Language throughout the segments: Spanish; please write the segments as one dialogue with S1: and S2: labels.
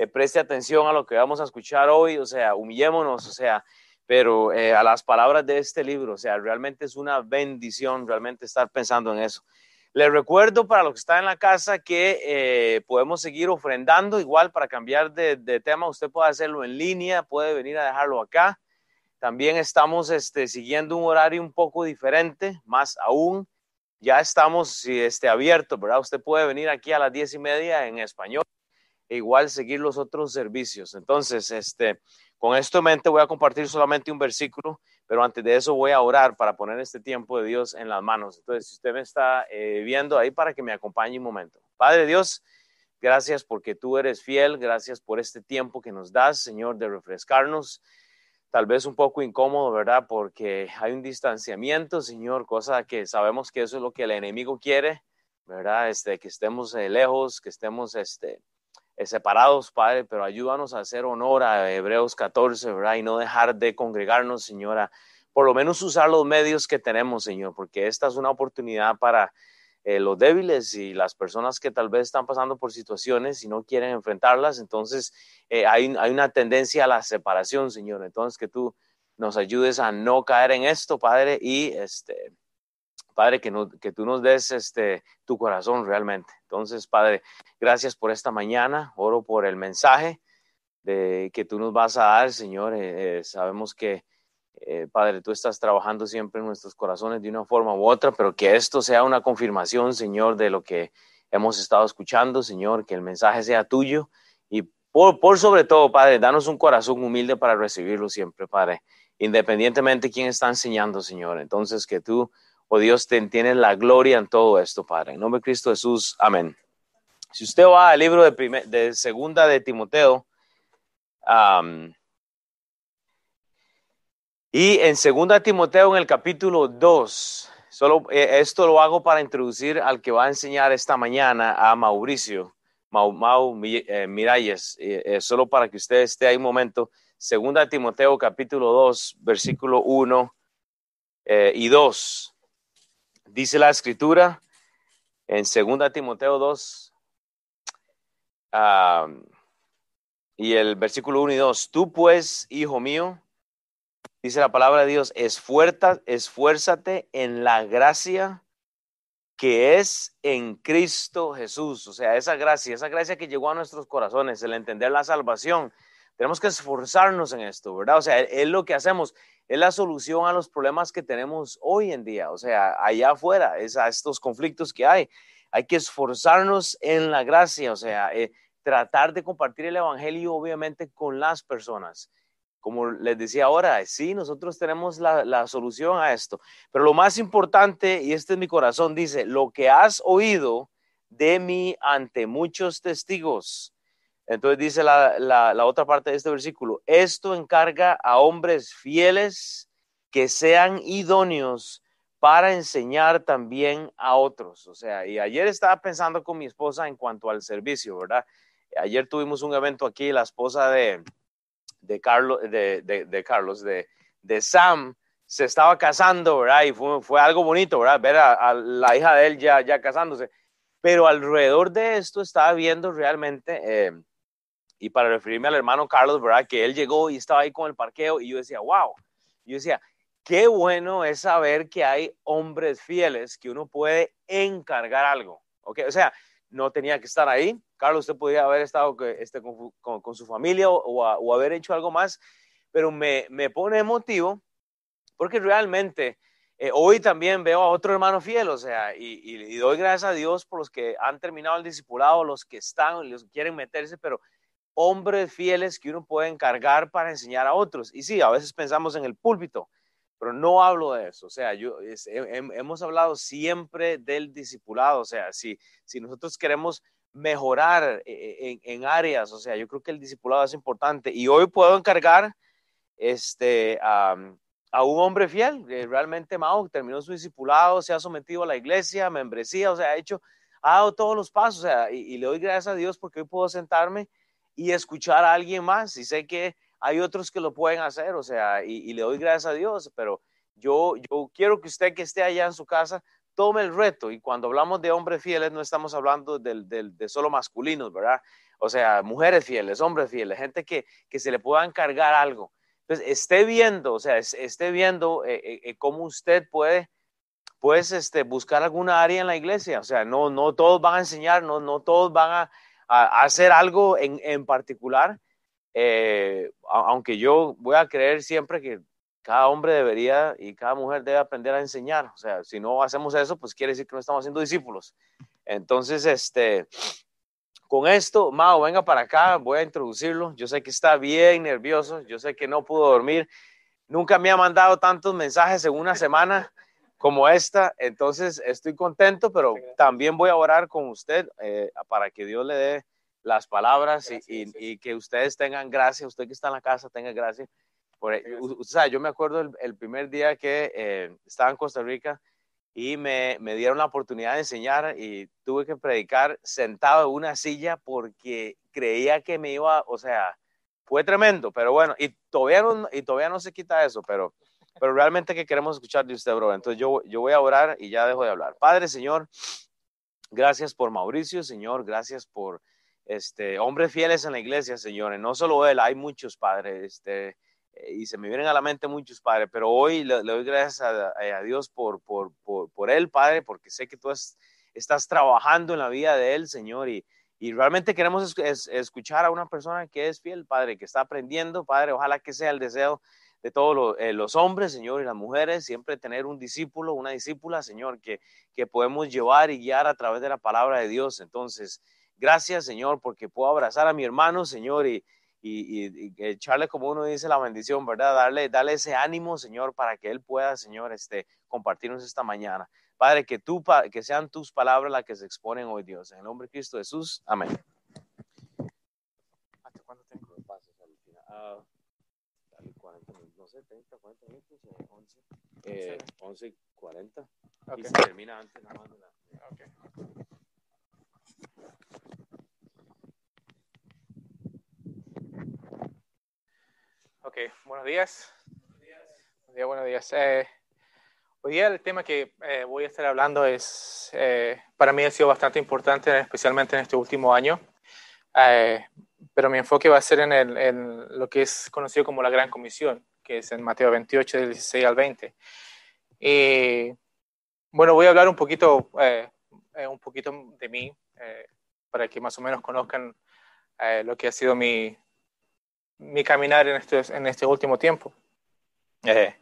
S1: eh, preste atención a lo que vamos a escuchar hoy, o sea, humillémonos, o sea, pero eh, a las palabras de este libro, o sea, realmente es una bendición realmente estar pensando en eso. Les recuerdo para los que están en la casa que eh, podemos seguir ofrendando, igual para cambiar de, de, tema, usted puede hacerlo en línea, puede venir a dejarlo acá. También estamos este, siguiendo un horario un poco diferente, más aún ya estamos este, abiertos, ¿verdad? Usted puede venir aquí a las diez y media en español e igual seguir los otros servicios. Entonces, este, con esto en mente voy a compartir solamente un versículo, pero antes de eso voy a orar para poner este tiempo de Dios en las manos. Entonces, si usted me está eh, viendo ahí para que me acompañe un momento. Padre Dios, gracias porque tú eres fiel, gracias por este tiempo que nos das, Señor, de refrescarnos tal vez un poco incómodo, ¿verdad? Porque hay un distanciamiento, Señor, cosa que sabemos que eso es lo que el enemigo quiere, ¿verdad? Este, que estemos eh, lejos, que estemos este, separados, Padre, pero ayúdanos a hacer honor a Hebreos 14, ¿verdad? Y no dejar de congregarnos, Señora, por lo menos usar los medios que tenemos, Señor, porque esta es una oportunidad para eh, los débiles y las personas que tal vez están pasando por situaciones y no quieren enfrentarlas, entonces eh, hay, hay, una tendencia a la separación, Señor. Entonces, que tú nos ayudes a no caer en esto, Padre, y este, Padre, que, no, que tú nos des este, tu corazón realmente. Entonces, Padre, gracias por esta mañana. Oro por el mensaje de, que tú nos vas a dar, Señor. Eh, sabemos que eh, Padre, tú estás trabajando siempre en nuestros corazones de una forma u otra, pero que esto sea una confirmación, Señor, de lo que hemos estado escuchando, Señor, que el mensaje sea tuyo y por, sobre todo, Padre, danos un corazón humilde para recibirlo siempre, Padre, independientemente de quién está enseñando, Señor. Entonces, que tú, Dios, te tienes la gloria en todo esto, Padre. En nombre de Cristo Jesús, amén. Si usted va al libro de, de segunda de Timoteo, y en 2 Timoteo, en el capítulo 2, solo eh, esto lo hago para introducir al que va a enseñar esta mañana a Mauricio, Mau, Mau eh, Miralles, eh, solo para que usted esté ahí un momento. 2 Timoteo, capítulo 2, versículo 1 y 2. Dice la escritura en 2 Timoteo 2, y el versículo 1 y 2. Tú pues, hijo mío, Dice la palabra de Dios, esfuérzate en la gracia que es en Cristo Jesús. O sea, esa gracia, esa gracia que llegó a nuestros corazones, el entender la salvación. Tenemos que esforzarnos en esto, ¿verdad? O sea, es lo que hacemos, es la solución a los problemas que tenemos hoy en día. O sea, allá afuera, es a estos conflictos que hay. Hay que esforzarnos en la gracia, o sea, eh, tratar de compartir el Evangelio obviamente con las personas como les decía ahora, sí, nosotros tenemos la, solución a esto. Pero lo más importante, y este es mi corazón, dice, lo que has oído de mí ante muchos testigos. Entonces dice la, la, otra parte de este versículo, esto encarga a hombres fieles que sean idóneos para enseñar también a otros. O sea, y ayer estaba pensando con mi esposa en cuanto al servicio, ¿verdad? Ayer tuvimos un evento aquí, la esposa de, de Carlos, de, de, Carlos, de, de Sam, se estaba casando, ¿verdad? Y fue, fue algo bonito, ¿verdad? Ver a, la hija de él ya, ya casándose. Pero alrededor de esto estaba viendo realmente, eh, y para referirme al hermano Carlos, ¿verdad? Que él llegó y estaba ahí con el parqueo y yo decía, wow. Yo decía, qué bueno es saber que hay hombres fieles que uno puede encargar algo, ¿ok? O sea, no tenía que estar ahí, Carlos, usted podría haber estado este, con, su familia o, haber hecho algo más, pero me, pone emotivo porque realmente eh, hoy también veo a otro hermano fiel, o sea, y, doy gracias a Dios por los que han terminado el discipulado, los que están, los que quieren meterse, pero hombres fieles que uno puede encargar para enseñar a otros. Y sí, a veces pensamos en el púlpito, pero no hablo de eso. O sea, yo, hemos hablado siempre del discipulado. O sea, si, si nosotros queremos mejorar eh, en, áreas. O sea, yo creo que el discipulado es importante. Y hoy puedo encargar este, a, un hombre fiel, realmente Mao terminó su discipulado, se ha sometido a la iglesia, membresía, o sea, ha hecho, ha dado todos los pasos. O sea, y, le doy gracias a Dios porque hoy puedo sentarme y escuchar a alguien más. Y sé que hay otros que lo pueden hacer, o sea, y, y le doy gracias a Dios, pero yo, yo quiero que usted que esté allá en su casa tome el reto. Y cuando hablamos de hombres fieles, no estamos hablando de solo masculinos, ¿verdad? o sea, mujeres fieles, hombres fieles, gente que, que se le pueda encargar algo. Entonces, esté viendo, o sea, esté viendo eh, eh, eh, cómo usted puede, pues, este, buscar alguna área en la iglesia. O sea, no, no todos van a enseñar, no, no todos van a, a hacer algo en, en particular. aunque yo voy a creer siempre que cada hombre debería y cada mujer debe aprender a enseñar. O sea, si no hacemos eso, pues quiere decir que no estamos haciendo discípulos. Entonces, este, con esto, Mao, venga para acá, voy a introducirlo. Yo sé que está bien nervioso, yo sé que no pudo dormir. Nunca me ha mandado tantos mensajes en una semana como esta, entonces estoy contento, pero también voy a orar con usted eh, para que Dios le dé las palabras y, que ustedes tengan gracia, usted que está en la casa tenga gracia. Por, o sea, yo me acuerdo el, primer día que eh, estaba en Costa Rica, y me, me, dieron la oportunidad de enseñar y tuve que predicar sentado en una silla porque creía que me iba, o sea, fue tremendo, pero bueno, y todavía no, y todavía no se quita eso, pero, pero realmente que queremos escuchar de usted, bro. Entonces yo, yo voy a orar y ya dejo de hablar. Padre, Señor, gracias por Mauricio, Señor, gracias por este, hombres fieles en la iglesia, Señor. no solo él, hay muchos padres, este, eh, y se me vienen a la mente muchos, Padre, pero hoy le, doy gracias a, Dios por, por, por, por, Él, Padre, porque sé que tú estás trabajando en la vida de Él, Señor, y, y realmente queremos escuchar a una persona que es fiel, Padre, que está aprendiendo, Padre, ojalá que sea el deseo de todos eh, los, hombres, Señor, y las mujeres, siempre tener un discípulo, una discípula, Señor, que, que podemos llevar y guiar a través de la palabra de Dios. Entonces, gracias, Señor, porque puedo abrazar a mi hermano, Señor, y, y, y, echarle, como uno dice, la bendición, ¿verdad? Darle, darle ese ánimo, Señor, para que Él pueda, Señor, este, compartirnos esta mañana. Padre, que, tú, que sean tus palabras las que se exponen hoy, Dios. En el nombre de Cristo Jesús. Amén. ¿Hasta cuándo tengo? Uh, 12.30, 40 minutos, 11, eh, 11 40. Okay. Y se termina antes nada más de la... Okay.
S2: ok, buenos días. Buenos días, buenos días. Eh, hoy día el tema que eh, voy a estar hablando es, eh, para mí ha sido bastante importante, especialmente en este último año eh, pero mi enfoque va a ser en, el, en, lo que es conocido como la Gran Comisión que es en Mateo 28, del 16 al 20. Y bueno, voy a hablar un poquito, un poquito de mí, para que más o menos conozcan lo que ha sido mi, mi caminar en este, en este último tiempo. Eh,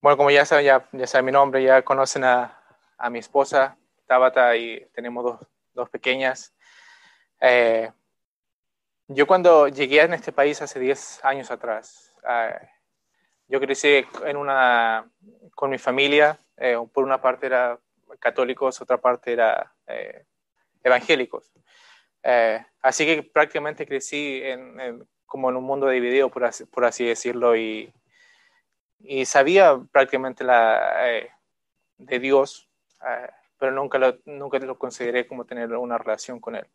S2: bueno, como ya saben, ya, ya saben mi nombre, ya conocen a, a mi esposa, Tabata, y tenemos dos, dos pequeñas. Eh, yo cuando llegué en este país hace 10 años atrás, eh, yo crecí en una, con mi familia, por una parte era católicos, otra parte era evangélicos. así que prácticamente crecí en, en, como en un mundo dividido, por así, por así decirlo, y, y, sabía prácticamente la, eh, de Dios, eh, pero nunca lo, nunca lo consideré como tener una relación con Él.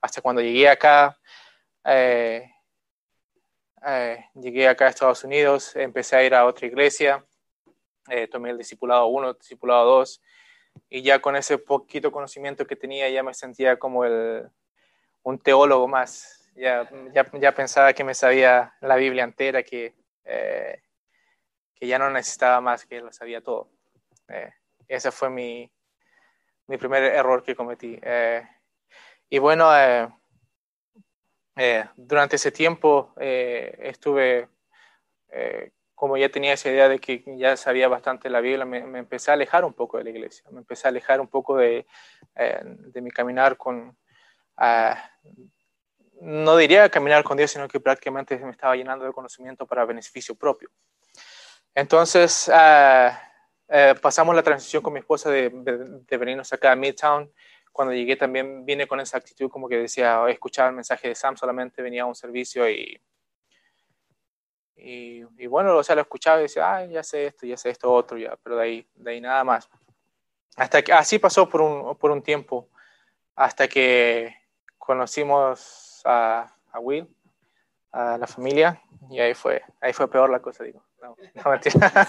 S2: Hasta cuando llegué acá, eh, llegué acá a Estados Unidos, empecé a ir a otra iglesia, tomé el discipulado 1, discipulado 2, y ya con ese poquito conocimiento que tenía ya me sentía como un teólogo más, ya, pensaba que me sabía la Biblia entera, que, eh, ya no necesitaba más, que lo sabía todo. Eh, ese fue mi, primer error que cometí. Eh, y bueno, durante ese tiempo estuve, como ya tenía esa idea de que ya sabía bastante la Biblia, me, empecé a alejar un poco de la iglesia, me empecé a alejar un poco de, de mi caminar con, no diría caminar con Dios, sino que prácticamente me estaba llenando de conocimiento para beneficio propio. Entonces, ah, eh, pasamos la transición con mi esposa de, de, venirnos acá a Midtown. Cuando llegué también vine con esa actitud como que decía, escuchaba el mensaje de Sam, solamente venía a un servicio y, y, bueno, o sea, lo escuchaba y decía, ah, ya sé esto, ya sé esto otro, ya, pero de ahí, de ahí nada más. Hasta que así pasó por un, por un tiempo, hasta que conocimos a, Will, a la familia, y ahí fue, ahí fue peor la cosa, digo. No, no mentira.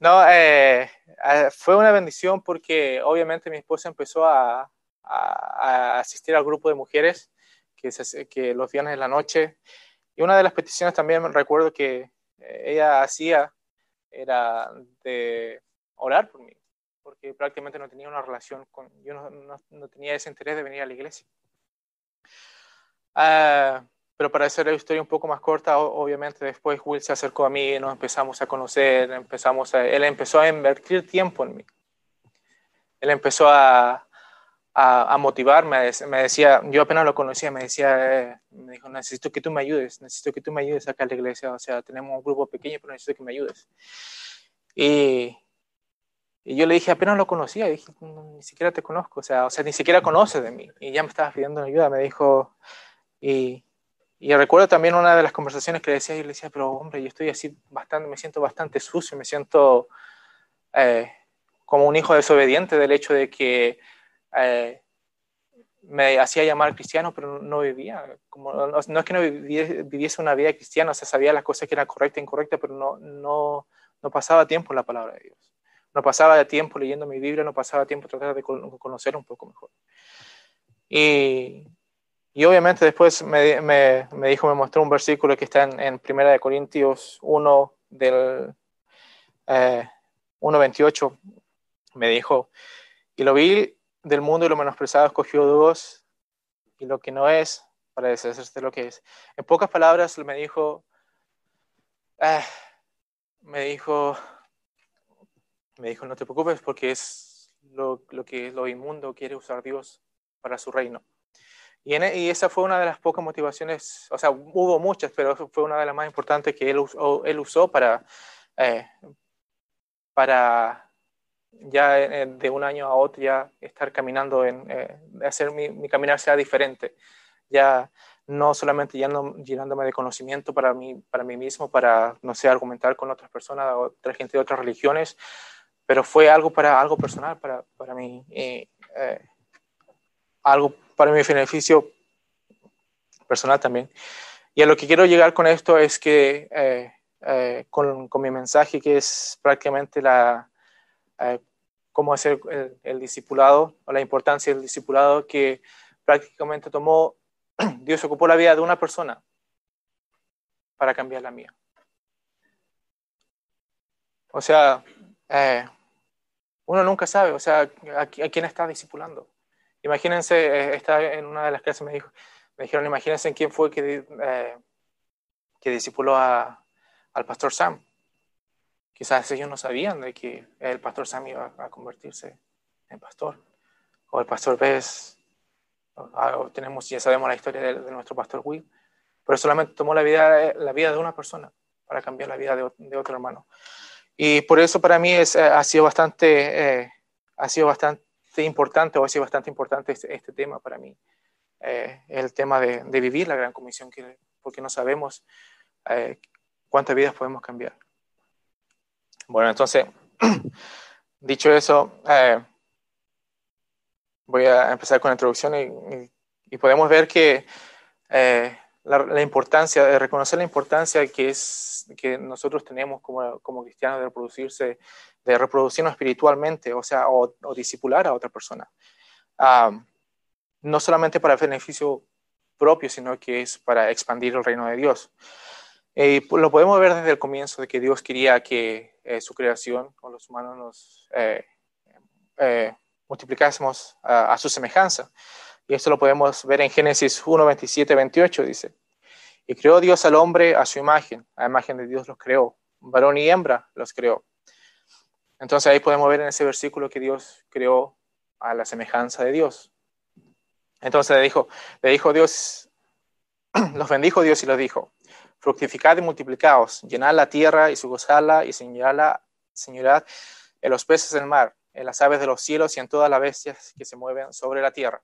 S2: no, eh, eh, fue una bendición porque obviamente mi esposa empezó a, a, asistir al grupo de mujeres que, que los viernes en la noche. Y una de las peticiones también recuerdo que eh, ella hacía era de orar por mí, porque prácticamente no tenía una relación con, yo no, no, tenía ese interés de venir a la iglesia. Ah, pero para hacer la historia un poco más corta, obviamente después Will se acercó a mí, nos empezamos a conocer, empezamos a, él empezó a invertir tiempo en mí. Él empezó a, a, motivarme, me decía, yo apenas lo conocía, me decía, eh, me dijo, necesito que tú me ayudes, necesito que tú me ayudes acá a la iglesia, o sea, tenemos un grupo pequeño, pero necesito que me ayudes. Y, y yo le dije, apenas lo conocía, dije, ni siquiera te conozco, o sea, o sea, ni siquiera conoces de mí, y ya me estabas pidiendo ayuda, me dijo, y, y recuerdo también una de las conversaciones que le decía, yo le decía, pero hombre, yo estoy así bastante, me siento bastante sucio, me siento eh, como un hijo desobediente del hecho de que eh, me hacía llamar cristiano, pero no vivía. Como, no, es que no viviese una vida cristiana, o sea, sabía las cosas que eran correctas e incorrectas, pero no, no, no pasaba tiempo en la palabra de Dios. No pasaba tiempo leyendo mi Biblia, no pasaba tiempo tratando de conocer un poco mejor. Y, y obviamente después me, me, me, dijo, me mostró un versículo que está en, en Primera de Corintios 1 del eh, 1.28. Me dijo, y lo vi del mundo y lo menospreciado escogió Dios y lo que no es para deshacerse de lo que es. En pocas palabras me dijo, ah, me dijo, me dijo, no te preocupes porque es lo, lo, que lo inmundo quiere usar Dios para su reino. Y, en, y, esa fue una de las pocas motivaciones, o sea, hubo muchas, pero fue una de las más importantes que él usó, él usó para, eh, para ya eh, de un año a otro ya estar caminando, en, eh, hacer mi, mi, caminar sea diferente. Ya no solamente llenándome de conocimiento para mí, para mí mismo, para, no sé, argumentar con otras personas, otra gente de otras religiones, pero fue algo para algo personal, para, para mí, algo para mi beneficio personal también. Y a lo que quiero llegar con esto es que con, con, mi mensaje, que es prácticamente la, cómo hacer el, discipulado o la importancia del discipulado que prácticamente tomó, Dios ocupó la vida de una persona para cambiar la mía. O sea, eh, uno nunca sabe, o sea, a, quién está discipulando. Imagínense, eh, está en una de las clases me, dijo, me dijeron, imagínense quién fue que, eh, que discipuló a, al pastor Sam. Quizás ellos no sabían de que el pastor Sam iba a convertirse en pastor. O el pastor Bess, tenemos, ya sabemos la historia de, nuestro pastor Will, pero solamente tomó la vida, la vida de una persona para cambiar la vida de, otro hermano. Y por eso para mí es, eh, ha, sido bastante, eh, ha sido bastante importante, o ha sido bastante importante este, este tema para mí, eh, el tema de, de, vivir la gran comisión, que, porque no sabemos cuántas vidas podemos cambiar. Bueno, entonces, dicho eso, eh, voy a empezar con la introducción y, podemos ver que eh, la, importancia, de reconocer la importancia que, es, que nosotros tenemos como, como cristianos de reproducirse, de reproducirnos espiritualmente, o sea, o, o disipular a otra persona. Ah, no solamente para beneficio propio, sino que es para expandir el reino de Dios. Y lo podemos ver desde el comienzo de que Dios quería que eh, su creación, o los humanos nos eh, eh, multiplicásemos a, su semejanza. Y esto lo podemos ver en Génesis 1, 27, 28, dice. Y creó Dios al hombre a su imagen, a imagen de Dios los creó, varón y hembra los creó. Entonces ahí podemos ver en ese versículo que Dios creó a la semejanza de Dios. Entonces le dijo, le dijo Dios, los bendijo Dios y los dijo, fructificad y multiplicaos, llenad la tierra y su gozala y señalad, señorad en los peces del mar, en las aves de los cielos y en todas las bestias que se mueven sobre la tierra.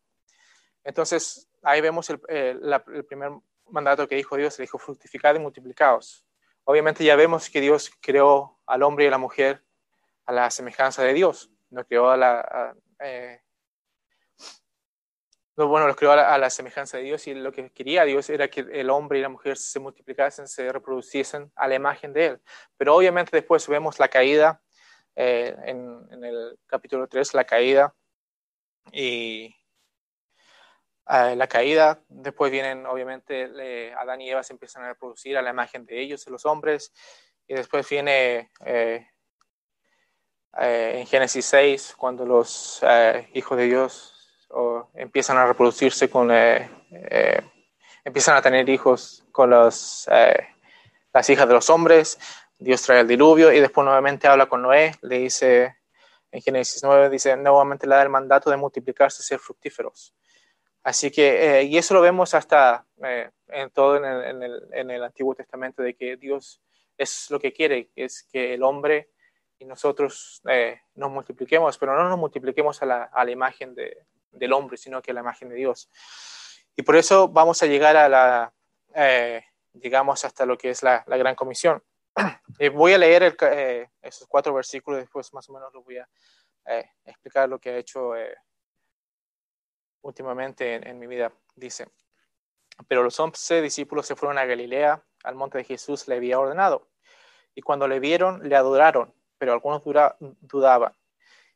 S2: Entonces, ahí vemos el, el primer mandato que dijo Dios, le dijo, fructificad y multiplicaos. Obviamente ya vemos que Dios creó al hombre y a la mujer a la semejanza de Dios, no creó a la, eh, bueno, los creó a la, semejanza de Dios y lo que quería Dios era que el hombre y la mujer se multiplicasen, se reproduciesen a la imagen de Él. Pero obviamente después vemos la caída, eh, en, el capítulo 3, la caída, y la caída, después vienen, obviamente, Adán y Eva se empiezan a reproducir a la imagen de ellos, de los hombres, y después viene eh, eh, en Génesis 6, cuando los eh, hijos de Dios empiezan a reproducirse con, empiezan a tener hijos con las hijas de los hombres, Dios trae el diluvio y después nuevamente habla con Noé, le dice en Génesis 9, dice, nuevamente le da el mandato de multiplicarse y ser fructíferos. Así que, y eso lo vemos hasta en todo en el, en, el, en el, Antiguo Testamento, de que Dios es lo que quiere, es que el hombre y nosotros eh, nos multipliquemos, pero no nos multipliquemos a la, a la imagen de, del hombre, sino que a la imagen de Dios. Y por eso vamos a llegar a la, eh, llegamos hasta lo que es la, la Gran Comisión. Eh, voy a leer el, eh, esos cuatro versículos, después más o menos los voy a eh, explicar lo que he hecho últimamente en, mi vida. Dice, pero los once discípulos se fueron a Galilea, al monte de Jesús le había ordenado. Y cuando le vieron, le adoraron pero algunos dudaban.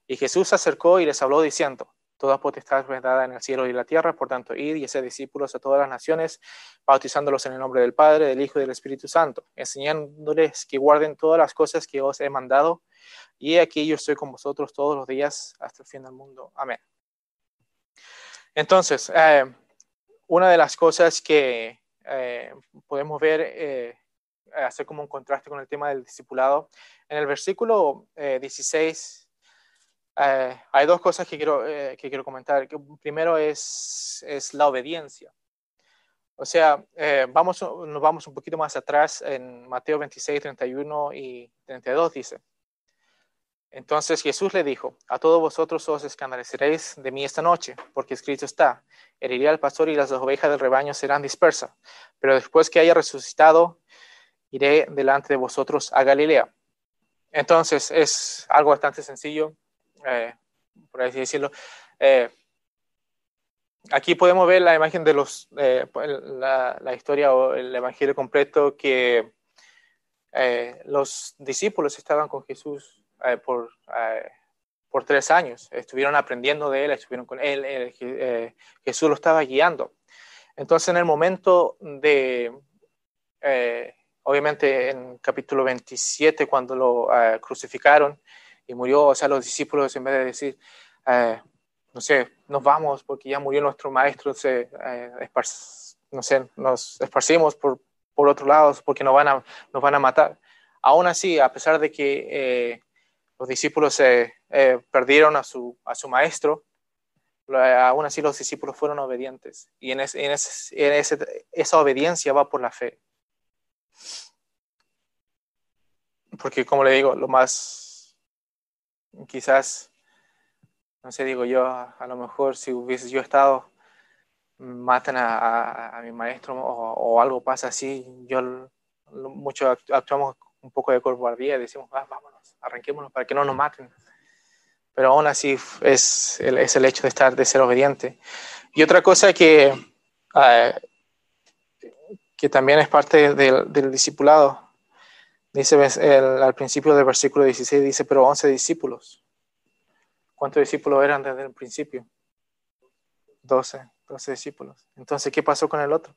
S2: Y Jesús se acercó y les habló diciendo, Toda potestad es dada en el cielo y la tierra, por tanto, id y haced discípulos a todas las naciones, bautizándolos en el nombre del Padre, del Hijo y del Espíritu Santo, enseñándoles que guarden todas las cosas que os he mandado, y aquí yo estoy con vosotros todos los días hasta el fin del mundo. Amén. Entonces, eh, una de las cosas que eh, podemos ver eh, hacer como un contraste con el tema del discipulado. En el versículo 16 eh, hay dos cosas que quiero, que quiero comentar. Primero es, es la obediencia. O sea, vamos, nos vamos un poquito más atrás en Mateo 26, 31 y 32 dice. Entonces Jesús le dijo, a todos vosotros os escandalizaréis de mí esta noche, porque escrito está, heriré al pastor y las ovejas del rebaño serán dispersas, pero después que haya resucitado, iré delante de vosotros a Galilea. Entonces es algo bastante sencillo, eh, por así decirlo. Eh, aquí podemos ver la imagen de los, eh, la, la, historia o el evangelio completo que los discípulos estaban con Jesús por, por tres años. Estuvieron aprendiendo de él, estuvieron con él, Jesús lo estaba guiando. Entonces en el momento de obviamente en capítulo 27, cuando lo uh, crucificaron y murió, o sea, los discípulos en vez de decir, uh, no sé, nos vamos porque ya murió nuestro maestro, se, no sé, nos esparcimos por, por otros lados porque nos van, a, nos van a matar. Aún así, a pesar de que eh, los discípulos eh, perdieron a su, a su maestro, aún así los discípulos fueron obedientes. Y en, esa obediencia va por la fe. Porque como le digo, lo más, quizás, no sé, digo yo, a lo mejor si hubiese yo estado, matan a, mi maestro o, algo pasa así, yo mucho actuamos un poco de cobardía y decimos, ah, vámonos, arranquémonos para que no nos maten. Pero aún así es el, es el hecho de estar, de ser obediente. Y otra cosa que, uh, que también es parte del, del discipulado, Dice el, al principio del versículo 16, dice, pero 11 discípulos. ¿Cuántos discípulos eran desde el principio? 12, 12 discípulos. Entonces, ¿qué pasó con el otro?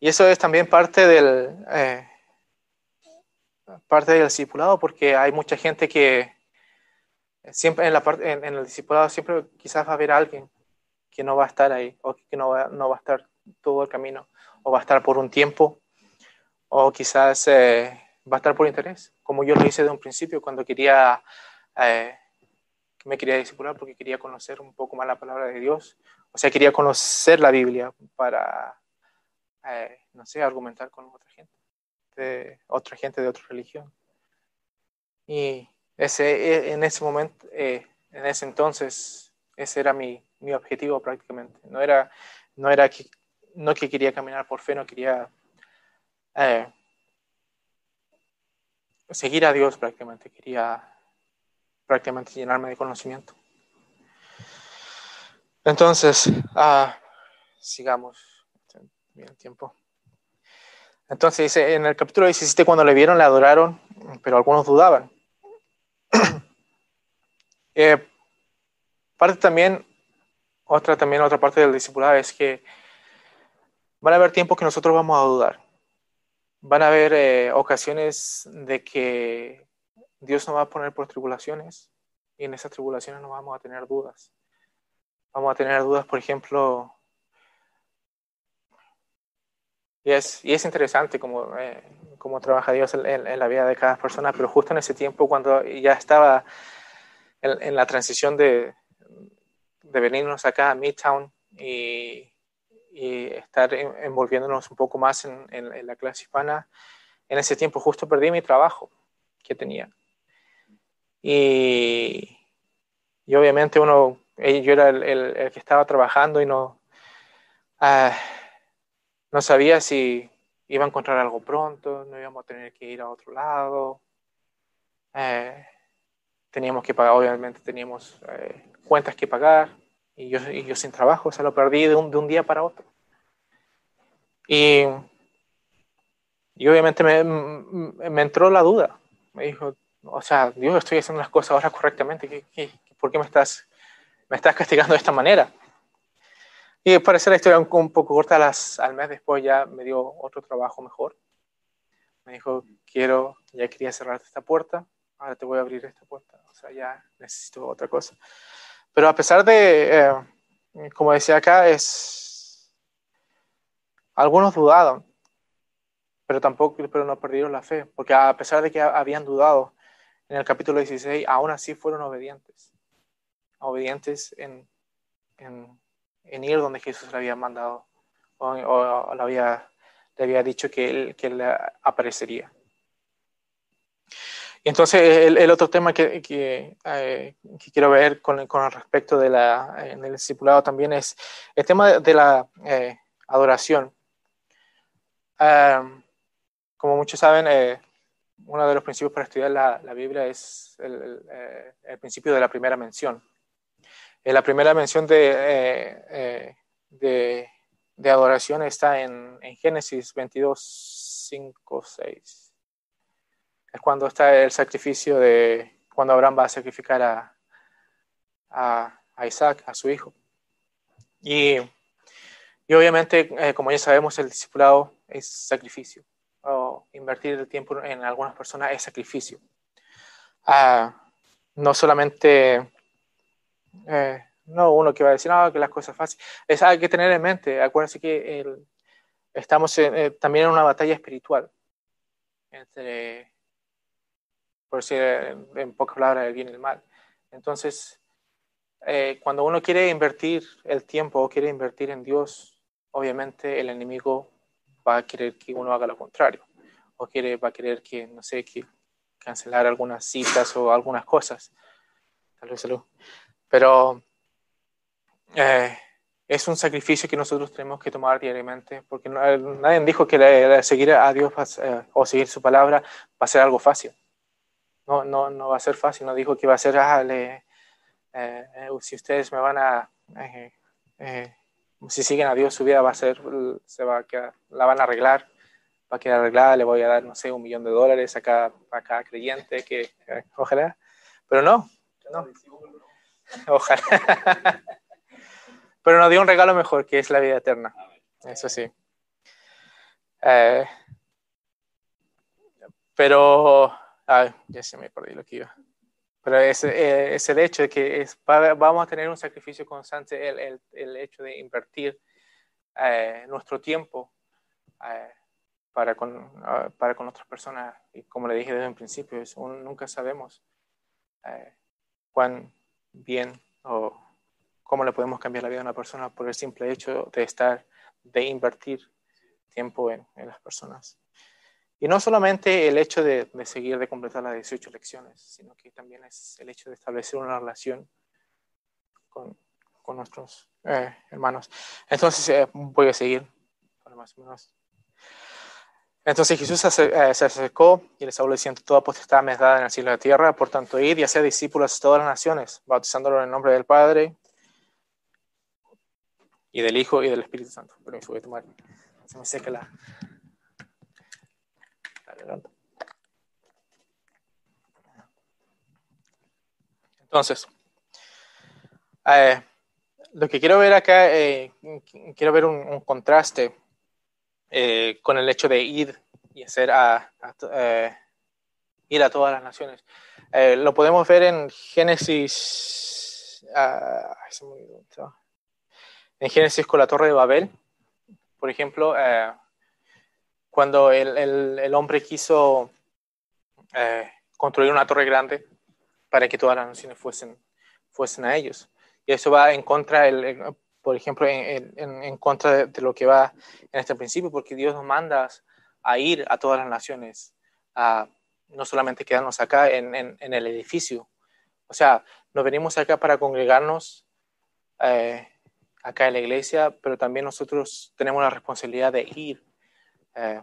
S2: Y eso es también parte del, eh, parte del discipulado, porque hay mucha gente que siempre en, la parte, en, el discipulado siempre quizás va a haber alguien que no va a estar ahí, o que no va, no va a estar todo el camino, o va a estar por un tiempo, o quizás eh, va a estar por interés, como yo lo hice de un principio cuando quería, eh, me quería discipular porque quería conocer un poco más la palabra de Dios, o sea, quería conocer la Biblia para, eh, no sé, argumentar con otra gente, otra gente de otra religión. Y ese, en ese momento, en ese entonces, ese era mi, mi objetivo prácticamente. No era, no era que, no que quería caminar por fe, no quería eh, seguir a Dios prácticamente, quería prácticamente llenarme de conocimiento. Entonces, ah, sigamos. Bien tiempo. Entonces dice, en el capítulo 17, cuando le vieron, le adoraron, pero algunos dudaban. eh, parte también, otra también, otra parte del discipulado es que van a haber tiempos que nosotros vamos a dudar. Van a haber eh, ocasiones de que Dios nos va a poner por tribulaciones y en esas tribulaciones no vamos a tener dudas. Vamos a tener dudas, por ejemplo, y es, y es interesante cómo, eh, cómo trabaja Dios en, la vida de cada persona, pero justo en ese tiempo cuando ya estaba en, la transición de, de, venirnos acá a Midtown y, y estar envolviéndonos un poco más en, en, la clase hispana, en ese tiempo justo perdí mi trabajo que tenía. Y, y obviamente uno, eh, yo era el, el, que estaba trabajando y no, uh, no sabía si iba a encontrar algo pronto, no íbamos a tener que ir a otro lado. Eh, teníamos que pagar, obviamente teníamos eh, cuentas que pagar y yo, y yo sin trabajo, o sea, lo perdí de un, de un día para otro. Y, y obviamente me, me, entró la duda. Me dijo, o sea, Dios, estoy haciendo las cosas ahora correctamente. ¿Qué, qué, por qué me estás, me estás castigando de esta manera? Y para hacer la historia un, un poco corta, las, al mes después ya me dio otro trabajo mejor. Me dijo, quiero, ya quería cerrar esta puerta, ahora te voy a abrir esta puerta. O sea, ya necesito otra cosa. Pero a pesar de, eh, como decía acá, es... Algunos dudaron, pero tampoco, pero no perdieron la fe, porque a pesar de que habían dudado en el capítulo 16, aún así fueron obedientes. Obedientes en, en en ir donde Jesús le había mandado o, le, había, le había dicho que él, que él aparecería. Y entonces el, otro tema que, que, eh, que, quiero ver con, con respecto de la, en el discipulado también es el tema de, la eh, adoración. Como muchos saben, eh, uno de los principios para estudiar la, la Biblia es el, el, principio de la primera mención. Eh, la primera mención de, eh, eh, de, de, adoración está en, en, Génesis 22, 5, 6. Es cuando está el sacrificio de, cuando Abraham va a sacrificar a, a, a Isaac, a su hijo. Y, y obviamente, eh, como ya sabemos, el discipulado es sacrificio. O invertir el tiempo en algunas personas es sacrificio. Ah, no solamente eh, no uno que va a decir, no, que las cosas fáciles. Es, hay que tener en mente, acuérdense que estamos eh, también en una batalla espiritual entre, por decir en, pocas palabras, el bien y el mal. Entonces, eh, cuando uno quiere invertir el tiempo o quiere invertir en Dios, obviamente el enemigo va a querer que uno haga lo contrario. O quiere, va a querer que, no sé, que cancelar algunas citas o algunas cosas. Vez salud. Pero eh, es un sacrificio que nosotros tenemos que tomar diariamente, porque no, nadie dijo que seguir a Dios eh, o seguir su palabra va a ser algo fácil. No, no, no va a ser fácil, no dijo que va a ser, ah, le, eh, si ustedes me van a, si siguen a Dios, su vida va a ser, se va a quedar, la van a arreglar, va a quedar arreglada, le voy a dar, no sé, un millón de dólares a cada, a cada creyente, que ojalá, pero no, no. Ojalá. Pero nos dio un regalo mejor, que es la vida eterna. Eso sí. Eh, pero, ay, ya se me perdí lo que iba. Pero es, eh, es el hecho de que es, vamos a tener un sacrificio constante, el, el, el hecho de invertir eh, nuestro tiempo eh, para, con, uh, para con otras personas. Y como le dije desde un principio, es un, nunca sabemos eh, cuán bien o cómo le podemos cambiar la vida a una persona por el simple hecho de estar, de invertir tiempo en, en las personas. Y no solamente el hecho de, de, seguir, de completar las 18 lecciones, sino que también es el hecho de establecer una relación con, con nuestros eh, hermanos. Entonces, eh, voy a seguir más o menos entonces Jesús se, eh, se acercó y les habló diciendo, toda potestad me es dada en el cielo y la tierra, por tanto id y haced discípulos de todas las naciones, bautizándolo en el nombre del Padre y del Hijo y del Espíritu Santo. Permiso, voy a tomar, se me seca la... Entonces, eh, lo que quiero ver acá, eh, quiero ver un, contraste eh, con el hecho de ir y hacer a, ir a todas las naciones. lo podemos ver en Génesis, ah, en Génesis con la Torre de Babel, por ejemplo, cuando el, el, hombre quiso construir una torre grande para que todas las naciones fuesen, fuesen a ellos. Y eso va en contra, el, por ejemplo, en, en, contra de, lo que va en este principio, porque Dios nos manda a ir a todas las naciones, a no solamente quedarnos acá en, en el edificio. O sea, nos venimos acá para congregarnos eh, acá en la iglesia, pero también nosotros tenemos la responsabilidad de ir. Eh,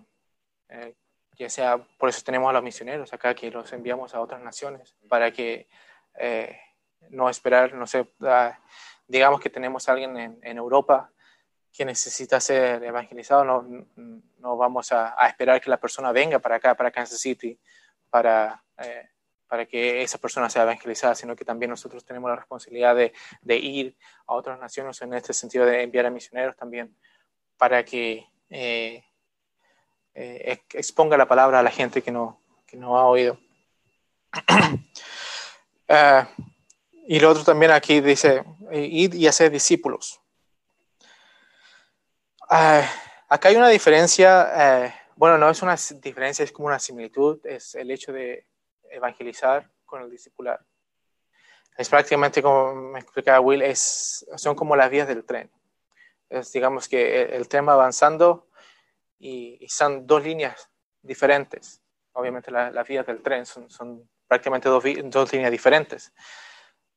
S2: eh, ya sea, por eso tenemos a los misioneros acá que los enviamos a otras naciones, para que no esperar, no sé, ah, digamos que tenemos alguien en, Europa que necesita ser evangelizado, no, no vamos a, esperar que la persona venga para acá, para Kansas City, para, eh, para que esa persona sea evangelizada, sino que también nosotros tenemos la responsabilidad de, ir a otras naciones en este sentido de enviar a misioneros también para que eh, eh, exponga la palabra a la gente que no, que no ha oído. uh, Y lo otro también aquí dice, id y hacer discípulos. Uh, acá hay una diferencia, uh, bueno, no es una diferencia, es como una similitud, es el hecho de evangelizar con el discipular. Es prácticamente como me explicaba Will, es, son como las vías del tren. Es, digamos que el, tren va avanzando y, y, son dos líneas diferentes. Obviamente las vías del tren son, son prácticamente dos, dos líneas diferentes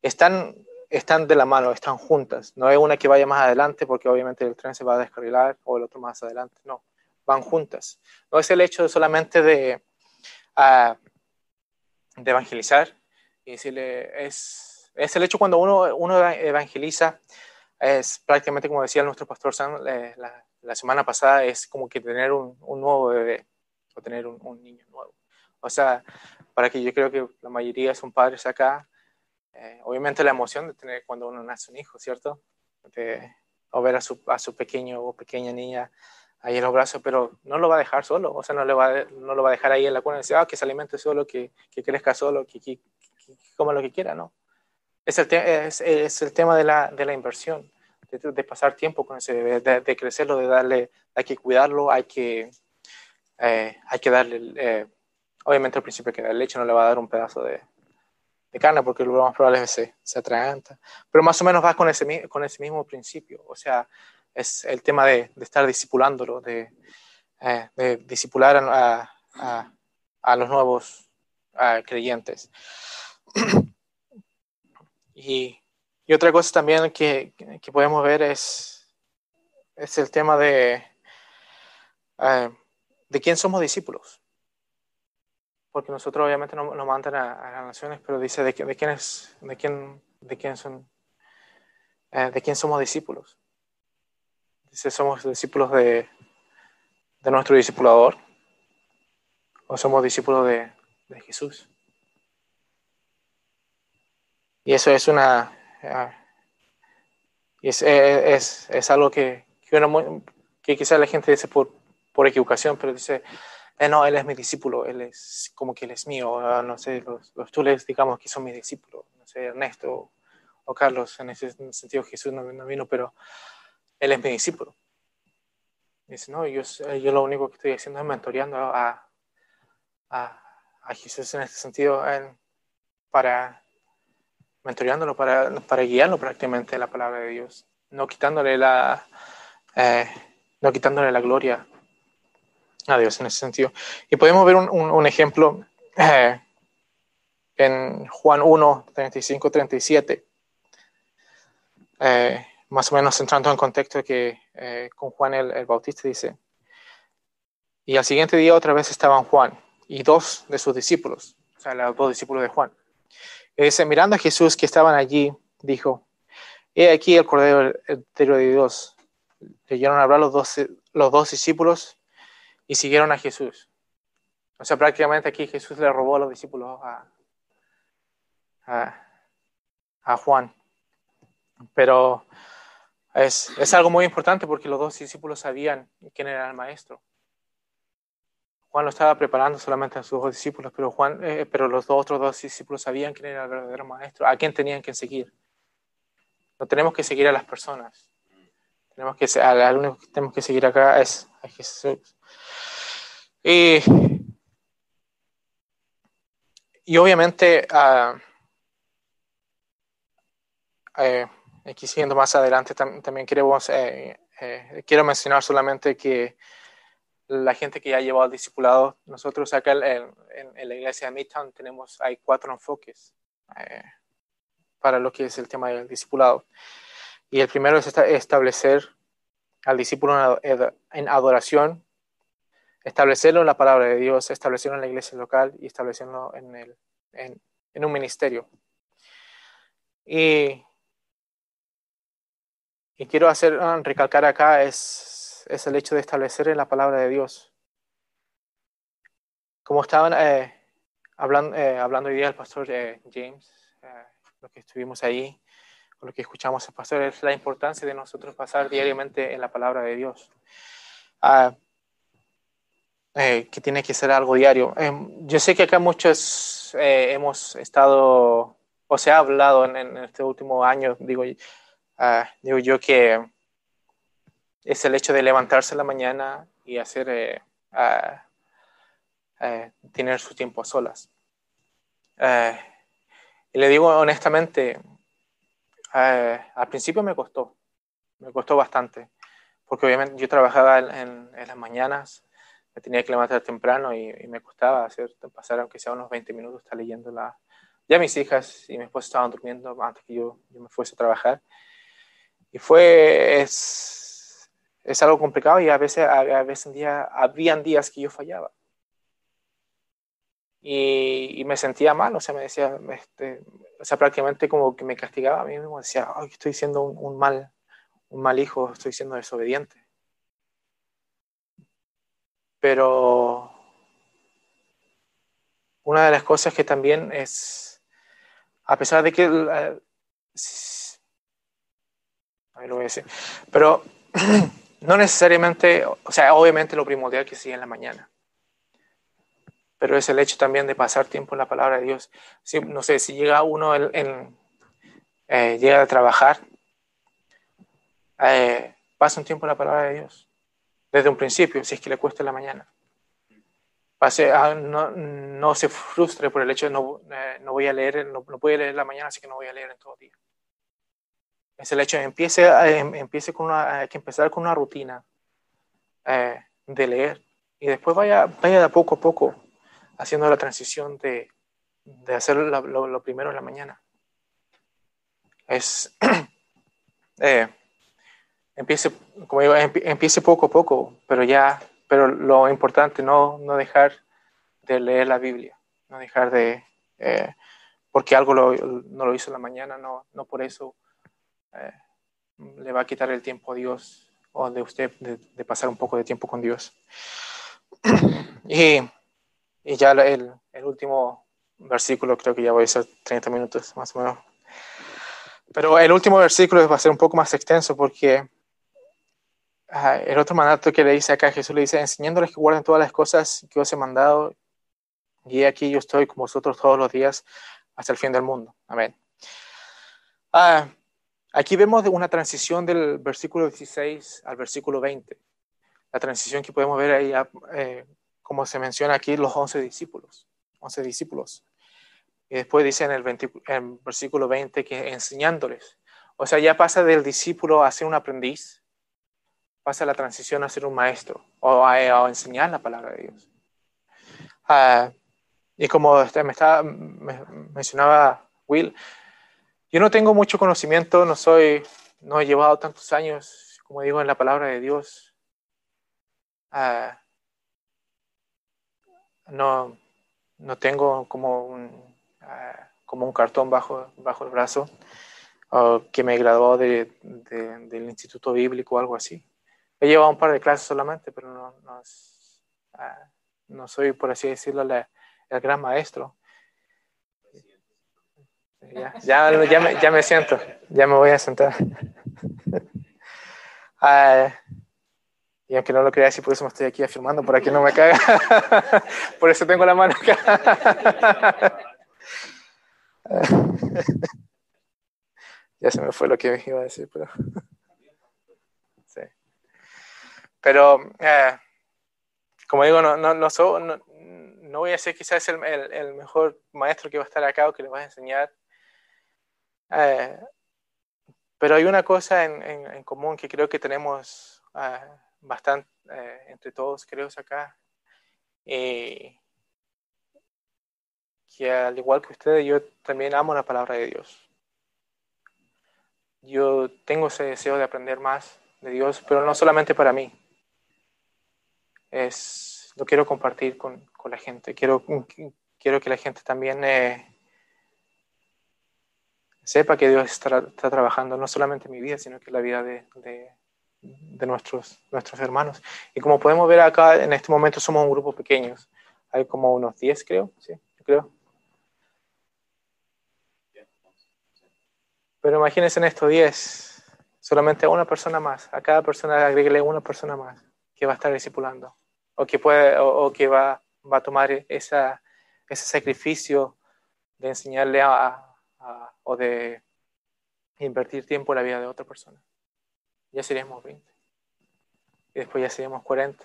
S2: están, están de la mano, están juntas. No hay una que vaya más adelante porque obviamente el tren se va a descarrilar o el otro más adelante. No, van juntas. No es el hecho solamente de, de evangelizar y decirle, es, es el hecho cuando uno, uno evangeliza, es prácticamente como decía nuestro pastor Sam la, la, semana pasada, es como que tener un, un nuevo bebé o tener un niño nuevo. O sea, para que yo creo que la mayoría son padres acá, eh, obviamente la emoción de tener cuando uno nace un hijo, ¿cierto? De, o ver a su, a su pequeño o pequeña niña ahí en los brazos, pero no lo va a dejar solo, o sea, no, le va, no lo va a dejar ahí en la cuna y decir, ah, que se alimente solo, que, que crezca solo, que, que, coma lo que quiera, ¿no? Es el, es el tema de la, de la inversión, de, pasar tiempo con ese bebé, de, crecerlo, de darle, hay que cuidarlo, hay que, eh, hay que darle, eh, obviamente al principio que da leche no le va a dar un pedazo de, de carne, porque lo más probable es que se, se atraganta. Pero más o menos va con ese, con ese mismo principio. O sea, es el tema de, de estar discipulándolo, de, eh, de discipular a, a, a, los nuevos creyentes. y, y, otra cosa también que, que, podemos ver es, es el tema de, eh, de quién somos discípulos porque nosotros obviamente nos mandan a, las naciones, pero dice de, de, quién es, de quién, de quién son, eh, de quién somos discípulos. Dice, somos discípulos de, de nuestro discipulador o somos discípulos de, de Jesús. Y eso es una, uh, es, es, es, algo que, que, uno, que quizás la gente dice por, por equivocación, pero dice, eh, no, él es mi discípulo, él es como que él es mío, ah, no sé, los, los tules digamos que son mis discípulos, no sé, Ernesto o Carlos, en ese sentido Jesús no, vino, pero él es mi discípulo. dice, no, yo, yo lo único que estoy haciendo es mentoreando a, a, a Jesús en este sentido, para mentoreándolo, para, para guiarlo prácticamente la palabra de Dios, no quitándole la, eh, no quitándole la gloria a Dios en ese sentido. Y podemos ver un, un, ejemplo eh, en Juan 1, 35, 37. Eh, más o menos entrando en contexto que eh, con Juan el, el, Bautista dice, y al siguiente día otra vez estaban Juan y dos de sus discípulos, o sea, los dos discípulos de Juan. Y dice, mirando a Jesús que estaban allí, dijo, he aquí el Cordero de Dios. Leyeron hablar los dos, los dos discípulos y siguieron a Jesús. O sea, prácticamente aquí Jesús le robó a los discípulos a, a, Juan. Pero Es, es algo muy importante porque los dos discípulos sabían quién era el maestro. Juan lo estaba preparando solamente a sus dos discípulos, pero, Juan, eh, pero los otros dos discípulos sabían quién era el verdadero maestro, a quién tenían que seguir. No tenemos que seguir a las personas. Tenemos que, al único tenemos que seguir acá es a Jesús. Y, y obviamente, uh, eh, aquí siguiendo más adelante, también queremos, eh, eh, quiero mencionar solamente que la gente que ya ha llevado al discipulado, nosotros acá en, en, la iglesia de Midtown tenemos, hay cuatro enfoques eh, para lo que es el tema del discipulado. Y el primero es establecer al discípulo en adoración, establecerlo en la palabra de Dios, establecerlo en la iglesia local y establecerlo en, el, en, un ministerio. Y, y quiero hacer ah, recalcar acá es, es, el hecho de establecer en la palabra de Dios. Como estaban eh, hablando, eh, hablando hoy día el pastor eh, James, eh, lo que estuvimos ahí, lo que escuchamos el pastor, es la importancia de nosotros pasar diariamente en la palabra de Dios. Ah, eh, que tiene que ser algo diario. Em, yo sé que acá muchos eh, hemos estado, o se ha hablado en, en este último año, digo, uh, digo yo que es el hecho de levantarse en la mañana y hacer, eh, tener su tiempo a solas. y le digo honestamente, al principio me costó, me costó bastante, porque obviamente yo trabajaba en, en las mañanas, me tenía que levantar temprano y, me costaba hacer, pasar aunque sea unos 20 minutos, estar leyendo la... Ya mis hijas y mi esposa estaban durmiendo antes que yo, yo me fuese a trabajar. Y fue, es, es algo complicado y a veces, a, veces día, habían días que yo fallaba. Y, y, me sentía mal, o sea, me decía, este, o sea, prácticamente como que me castigaba a mí mismo, decía, Ay, estoy siendo un, un, mal, un mal hijo, estoy siendo desobediente. Pero una de las cosas que también es, a pesar de que, uh, lo voy a decir, pero no necesariamente, o sea, obviamente lo primordial que sí en la mañana, pero es el hecho también de pasar tiempo en la palabra de Dios. No sé, si llega uno en, en eh, llega a trabajar, eh, pasa un tiempo en la palabra de Dios desde un principio, si es que le cuesta la mañana. Pase, ah, no, no, se frustre por el hecho de no, eh, no voy a leer, no, no a leer la mañana, así que no voy a leer en todo el día. Es el hecho de empiece, eh, empiece con una, hay que empezar con una rutina eh, de leer y después vaya, vaya de poco a poco haciendo la transición de, de hacer lo, lo, lo, primero en la mañana. Es, eh, empiece, como digo, empiece poco a poco, pero ya, pero lo importante, no, no dejar de leer la Biblia, no dejar de, eh, porque algo lo, no lo hizo en la mañana, no, no por eso eh, le va a quitar el tiempo a Dios o de usted de, de pasar un poco de tiempo con Dios. y, y, ya el, el último versículo, creo que ya voy a ser 30 minutos más o menos. Pero el último versículo va a ser un poco más extenso porque el otro mandato que le dice acá Jesús le dice, enseñándoles que guarden todas las cosas que os he mandado, y aquí yo estoy con vosotros todos los días hasta el fin del mundo. Amén. Ah, aquí vemos una transición del versículo 16 al versículo 20. La transición que podemos ver ahí, eh, como se menciona aquí, los 11 discípulos. 11 discípulos. Y después dice en el, 20, en el versículo 20 que enseñándoles. O sea, ya pasa del discípulo a ser un aprendiz pasa la transición a ser un maestro o a, a enseñar la palabra de Dios. Uh, y como este, me, estaba, me mencionaba Will, yo no tengo mucho conocimiento, no soy, no he llevado tantos años, como digo, en la palabra de Dios. Uh, no, no tengo como un, uh, como un cartón bajo, bajo el brazo que me graduó de, de, del Instituto Bíblico o algo así. He llevado un par de clases solamente, pero no, uh, no soy, por así decirlo, la, el gran maestro. Ya, ya, me, ya me siento, ya me voy a sentar. Ah, y aunque no lo creas, y por eso me estoy aquí afirmando, para que no me caiga. por eso tengo la mano acá. ya se me fue lo que iba a decir, pero. Pero, eh, como digo, no, no, no, no, voy a ser quizás el, el, mejor maestro que va a estar acá o que le va a enseñar. Eh, pero hay una cosa en, en, común que creo que tenemos uh, bastante eh, entre todos, creo, acá. que al igual que ustedes, yo también amo la palabra de Dios. Yo tengo ese deseo de aprender más de Dios, pero no solamente para mí. Es, lo quiero compartir con, con la gente. Quiero, quiero que la gente también eh, sepa que Dios está, trabajando no solamente en mi vida, sino que en la vida de, de, nuestros, nuestros hermanos. Y como podemos ver acá, en este momento somos un grupo pequeño. Hay como unos 10, creo, sí, creo. Pero imagínense en estos 10, solamente una persona más. A cada persona agreguele una persona más que va a estar discipulando. O que, puede, o, que va, va, a tomar esa, ese sacrificio de enseñarle a, o de invertir tiempo en la vida de otra persona. Ya seríamos 20. Y después ya seríamos 40.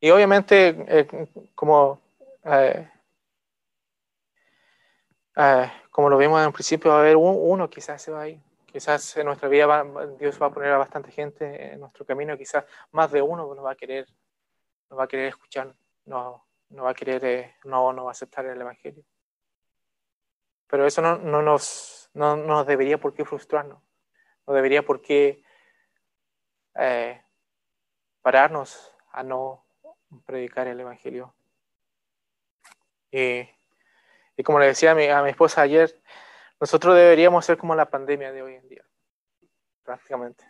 S2: Y obviamente, eh, como, eh, eh, como lo vimos en un principio, va a haber uno, quizás se va a ir. Quizás en nuestra vida Dios va a poner a bastante gente en nuestro camino, quizás más de uno nos va a querer, nos va a querer escuchar, no, no va a querer, no, no va a aceptar el Evangelio. Pero eso no, no, nos, no, nos debería por qué frustrarnos, no debería por qué eh, pararnos a no predicar el Evangelio. Y, y como le decía a mi, a mi, esposa ayer, nosotros deberíamos ser como la pandemia de hoy en día, prácticamente.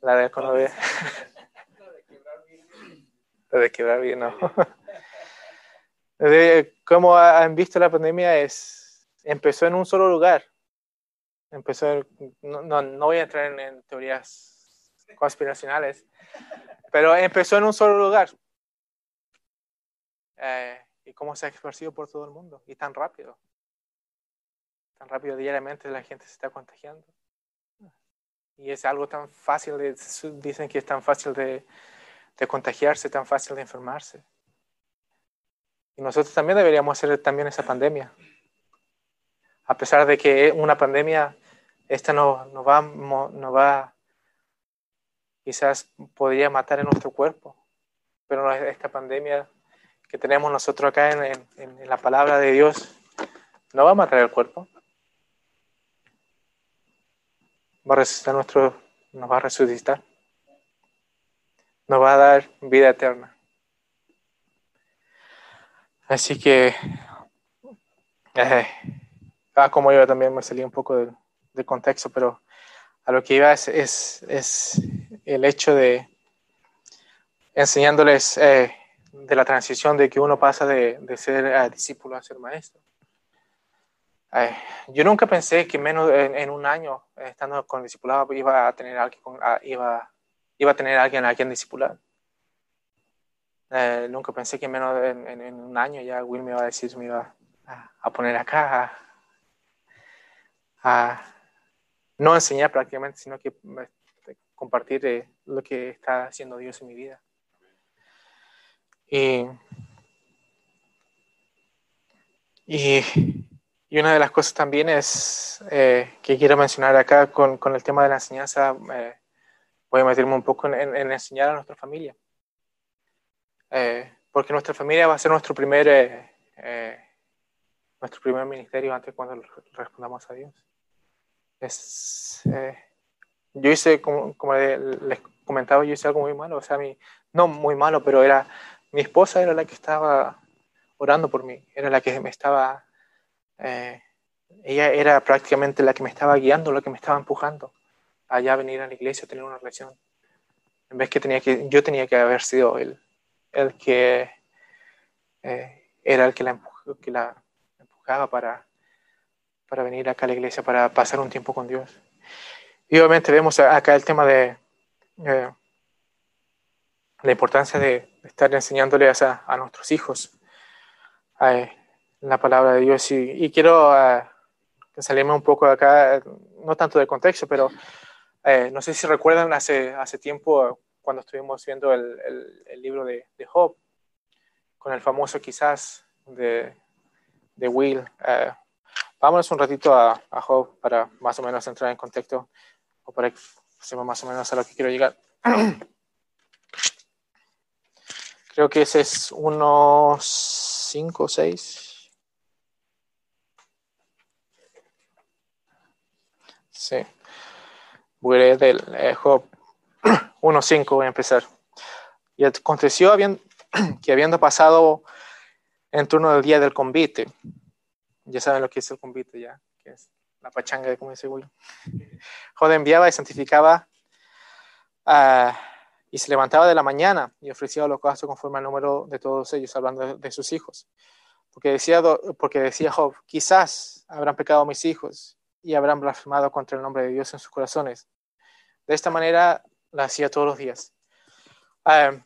S2: La de economía. La de quebrar bien, no. Como han visto la pandemia es empezó en un solo lugar. Empezó, no, no, voy a entrar en, teorías conspiracionales, pero empezó en un solo lugar. Eh, y cómo se ha esparcido por todo el mundo y tan rápido. Tan rápido diariamente la gente se está contagiando. Y es algo tan fácil, de, dicen que es tan fácil de, contagiarse, tan fácil de enfermarse. Y nosotros también deberíamos hacer también esa pandemia. A pesar de que una pandemia, esta no, no va, no va, quizás podría matar en nuestro cuerpo, pero esta pandemia que tenemos nosotros acá en, en, la palabra de Dios no va a matar el cuerpo. Va a resucitar nuestro, nos va a resucitar. Nos va a dar vida eterna. Así que, eh, ah, como yo también me salí un poco del, contexto, pero a lo que iba es, es, el hecho de enseñándoles eh, de la transición de que uno pasa de, ser eh, discípulo a ser maestro. Yo nunca pensé que menos en, un año, estando con discipulado, iba a tener alguien, ah, iba, iba a tener alguien a quien discipular. Eh, nunca pensé que menos en, un año ya Will me iba a decir, me iba a, poner acá, a, no enseñar prácticamente, sino que compartir eh, lo que está haciendo Dios en mi vida. Y, y, una de las cosas también es eh, que quiero mencionar acá con, con, el tema de la enseñanza, voy a meterme un poco en, en enseñar a nuestra familia. Eh, porque nuestra familia va a ser nuestro primer, eh, eh, nuestro primer ministerio antes cuando respondamos a Dios. Es, yo hice, como, como, les comentaba, yo hice algo muy malo, o sea, mi, no muy malo, pero era, mi esposa era la que estaba orando por mí, era la que me estaba, ella era prácticamente la que me estaba guiando, la que me estaba empujando allá a venir a la iglesia a tener una relación. En vez que tenía que, yo tenía que haber sido el, el que eh, era el que la, que la empujaba para, para venir acá a la iglesia, para pasar un tiempo con Dios. Y obviamente vemos acá el tema de eh, la importancia de estar enseñándole a, a nuestros hijos eh, la palabra de Dios. Y, quiero uh, salirme un poco acá, no tanto del contexto, pero no sé si recuerdan hace, hace tiempo cuando estuvimos viendo el, el, libro de, de, Job, con el famoso quizás de, de Will. vámonos un ratito a, a Job para más o menos entrar en contexto o para que más o menos a lo que quiero llegar. Creo que ese es unos 5 o 6. Sí. Voy del eh, Job 1.5 voy a empezar. Y aconteció que habiendo pasado en turno del día del convite, ya saben lo que es el convite ya, que es la pachanga, como dice Will. Job enviaba y santificaba uh, y se levantaba de la mañana y ofrecía holocausto conforme al número de todos ellos, hablando de, sus hijos. Porque decía, porque decía Job, quizás habrán pecado mis hijos y habrán blasfemado contra el nombre de Dios en sus corazones. De esta manera la hacía todos los días. Uh,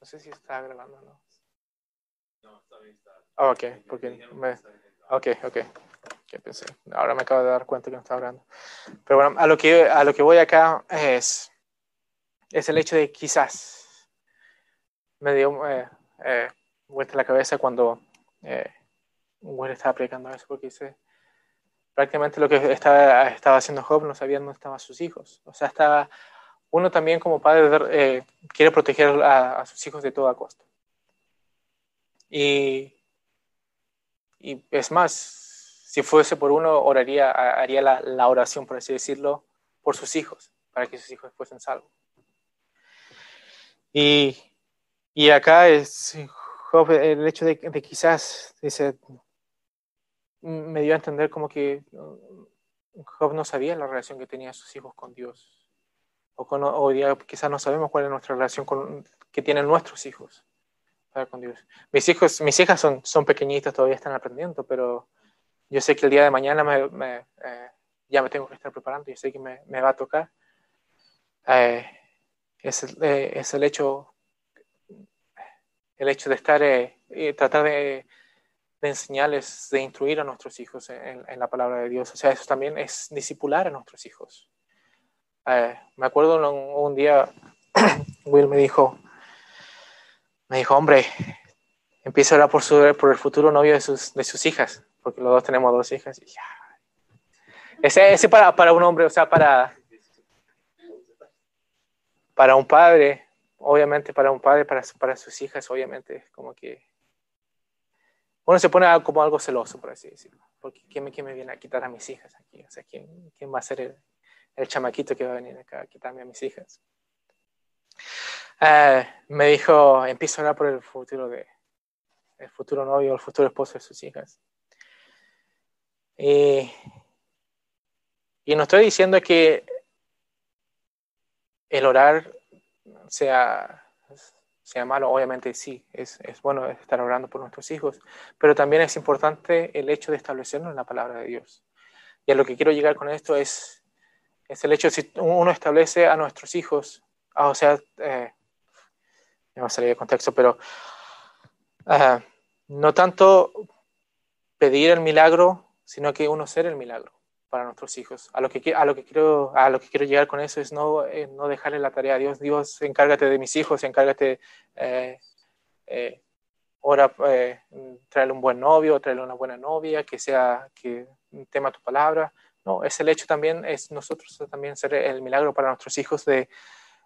S2: no sé si está grabando o no. No, está bien. Oh, ok, porque me, ok, ok. ¿Qué pensé? Ahora me acabo de dar cuenta que no estaba hablando. Pero bueno, a lo que, a lo que voy acá es, es el hecho de quizás me dio eh, eh, vuelta la cabeza cuando eh, un estaba predicando eso, porque dice, prácticamente lo que estaba, estaba haciendo Job no sabía dónde estaban sus hijos. O sea, estaba, uno también como padre eh, quiere proteger a, sus hijos de toda costa. Y y es más, si fuese por uno, oraría, haría la, oración, por así decirlo, por sus hijos, para que sus hijos fuesen salvos. Y, y acá es el hecho de, de, quizás, dice, me dio a entender como que Job no sabía la relación que tenía sus hijos con Dios. O, con, quizás no sabemos cuál es nuestra relación con, que tienen nuestros hijos con Dios. Mis hijos, mis hijas son, son pequeñitas, todavía están aprendiendo, pero yo sé que el día de mañana me, eh, ya me tengo que estar preparando, y sé que me, va a tocar. Eh, es, eh, es, el hecho, el hecho de estar y tratar de, de, enseñarles, de instruir a nuestros hijos en, la palabra de Dios. O sea, eso también es discipular a nuestros hijos. me acuerdo un, día, Will me dijo, me dijo, hombre, empieza a orar por, su, el futuro novio de sus, de sus hijas, porque los dos tenemos dos hijas. Ese, ese para, para un hombre, o sea, para, para un padre, obviamente para un padre, para, para sus hijas, obviamente, como que uno se pone como algo celoso, por así decirlo. Porque ¿quién me, viene a quitar a mis hijas aquí? O sea, ¿quién, va a ser el, chamaquito que va a venir acá a quitarme a mis hijas? Eh, me dijo, empiezo a orar por el futuro de el futuro novio, el futuro esposo de sus hijas. Y, y estoy diciendo que el orar sea, sea malo, obviamente sí, es, es bueno estar orando por nuestros hijos, pero también es importante el hecho de establecernos en la palabra de Dios. Y a lo que quiero llegar con esto es, es el hecho si uno establece a nuestros hijos, ah, o sea, eh, me va a salir de contexto, pero uh, no tanto pedir el milagro, sino que uno ser el milagro para nuestros hijos. A lo que, a lo que, quiero, a lo que quiero llegar con eso es no, eh, no dejarle la tarea a Dios. Dios, encárgate de mis hijos, encárgate, eh, eh, ahora eh, traerle un buen novio, traerle una buena novia, que sea, que tema tu palabra. No, es el hecho también, es nosotros también ser el milagro para nuestros hijos de,